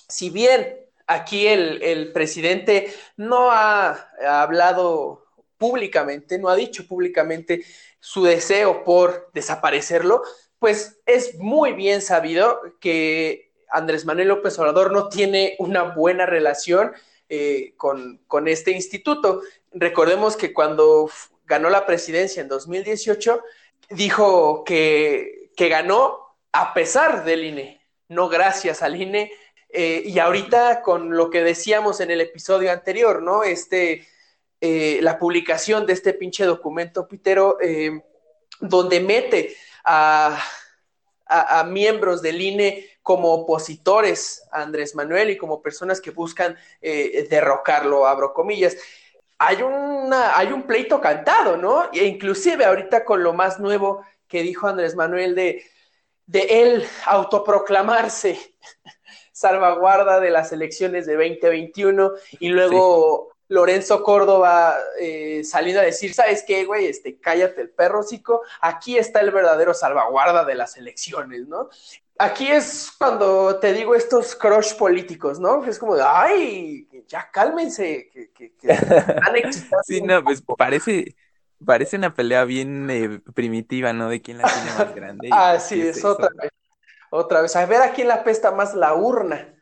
si bien aquí el, presidente no ha, hablado públicamente, no ha dicho públicamente su deseo por desaparecerlo, pues es muy bien sabido que Andrés Manuel López Obrador no tiene una buena relación eh, con, con, este instituto. Recordemos que cuando ganó la presidencia en 2018, dijo que, que ganó a pesar del INE, no gracias al INE. Eh, y ahorita con lo que decíamos en el episodio anterior, ¿no? Este, eh, la publicación de este pinche documento, Pitero, donde mete a, a, miembros del INE como opositores a Andrés Manuel y como personas que buscan eh, derrocarlo, abro comillas. Hay, hay un pleito cantado, ¿no? E inclusive ahorita con lo más nuevo que dijo Andrés Manuel de, de él autoproclamarse salvaguarda de las elecciones de 2021 y luego Lorenzo Córdoba eh, saliendo a decir, ¿sabes qué, güey? Este, cállate el perro, Aquí está el verdadero salvaguarda de las elecciones, ¿no? Aquí es cuando te digo estos crush políticos, ¿no? es como de, ay, ya cálmense, que, que, Sí, no, pues parece, parece una pelea bien eh, primitiva, ¿no? De quién la tiene más grande. ah, sí, es, otra vez. Otra vez. A ver a quién la pesta más la urna.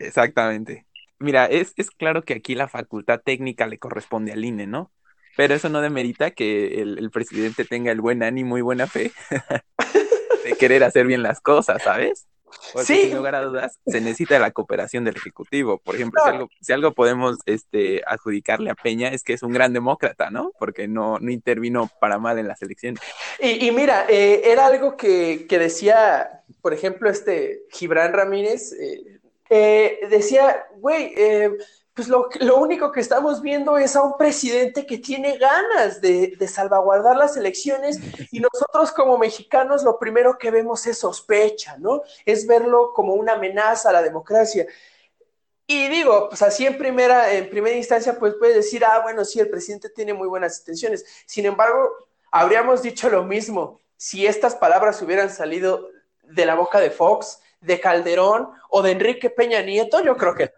Exactamente. Mira, es, es claro que aquí la facultad técnica le corresponde al INE, ¿no? Pero eso no demerita que el, presidente tenga el buen ánimo y buena fe de querer hacer bien las cosas, ¿sabes? Porque sí. sin lugar a dudas, se necesita la cooperación del Ejecutivo. Por ejemplo, si, algo, si algo podemos este, adjudicarle a Peña es que es un gran demócrata, ¿no? Porque no, no intervino para mal en las elecciones. Y, y mira, eh, era algo que, que, decía, por ejemplo, este Gibran Ramírez, eh, eh, decía, güey, eh, pues lo, único que estamos viendo es a un presidente que tiene ganas de, salvaguardar las elecciones y nosotros como mexicanos lo primero que vemos es sospecha, ¿no? Es verlo como una amenaza a la democracia. Y digo, pues así en primera, en primera instancia, pues puedes decir, ah, bueno, sí, el presidente tiene muy buenas intenciones. Sin embargo, habríamos dicho lo mismo si estas palabras hubieran salido de la boca de Fox, de Calderón o de Enrique Peña Nieto? Yo creo que.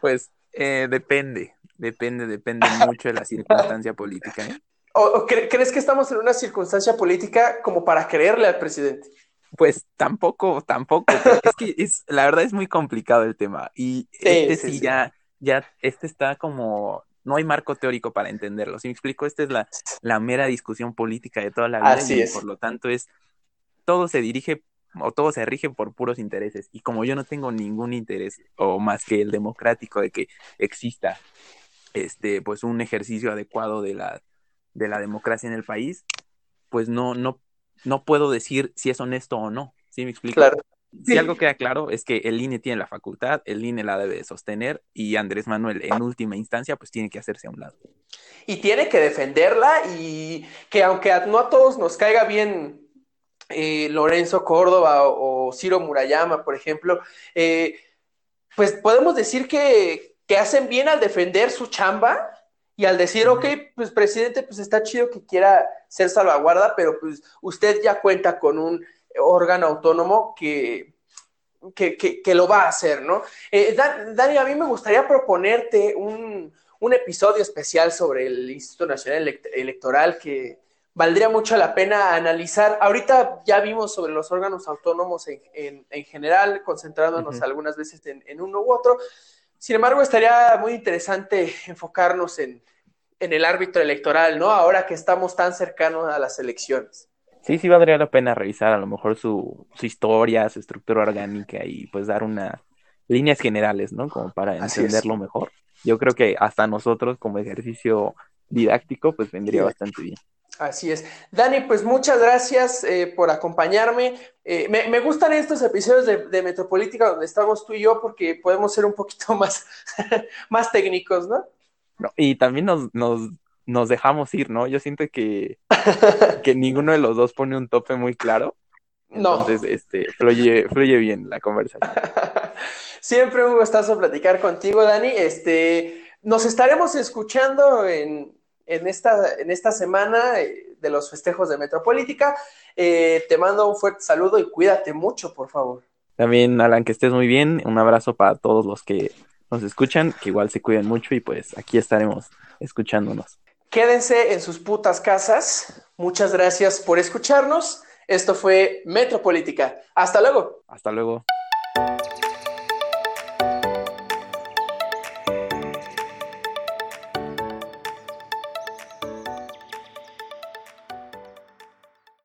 Pues eh, depende, depende, depende mucho de la circunstancia política. ¿eh? ¿O, crees que estamos en una circunstancia política como para creerle al presidente? Pues tampoco, tampoco. es que es, la verdad es muy complicado el tema. Y este sí, ya, ya, este está como, no hay marco teórico para entenderlo. Si me explico, esta es la, la mera discusión política de toda la vida. Así y es. por lo tanto es, todo se dirige o todo se rige por puros intereses. Y como yo no tengo ningún interés, o más que el democrático, de que exista este, pues un ejercicio adecuado de la, de la democracia en el país, pues no, no, no puedo decir si es honesto o no. ¿Sí me explico? Claro. Si algo queda claro es que el INE tiene la facultad, el INE la debe sostener y Andrés Manuel en última instancia pues tiene que hacerse a un lado. Y tiene que defenderla y que aunque no a todos nos caiga bien eh, Lorenzo Córdoba o, Ciro Murayama, por ejemplo, eh, pues podemos decir que, hacen bien al defender su chamba y al decir, ok, pues presidente, pues está chido que quiera ser salvaguarda, pero pues usted ya cuenta con un órgano autónomo que, que, lo va a hacer, ¿no? Eh, Dani, a mí me gustaría proponerte un, un, episodio especial sobre el Instituto Nacional Electoral que, valdría mucho la pena analizar. Ahorita ya vimos sobre los órganos autónomos en, general, concentrándonos algunas veces en, uno u otro. Sin embargo, estaría muy interesante enfocarnos en, el árbitro electoral, ¿no? Ahora que estamos tan cercanos a las elecciones. Sí, sí valdría la pena revisar a lo mejor su, historia, su estructura orgánica y pues dar unas líneas generales, ¿no? Como para entenderlo mejor. Yo creo que hasta nosotros como ejercicio didáctico pues vendría bastante bien. Así es. Dani, pues muchas gracias eh, por acompañarme. Eh, me, gustan estos episodios de, Metropolítica donde estamos tú y yo porque podemos ser un poquito más, más técnicos, ¿no? Y también nos, nos, nos, dejamos ir, ¿no? Yo siento que, que ninguno de los dos pone un tope muy claro. Entonces, no. este, fluye, fluye bien la conversación. Siempre un gustazo platicar contigo, Dani. Este, nos estaremos escuchando en, en esta, en esta semana eh, de los festejos de Metropolítica. Eh, te mando un fuerte saludo y cuídate mucho, por favor. También, Alan, que estés muy bien. Un abrazo para todos los que nos escuchan, que igual se cuiden mucho y pues aquí estaremos escuchándonos. Quédense en sus putas casas. Muchas gracias por escucharnos. Esto fue Metropolítica. Hasta luego. Hasta luego.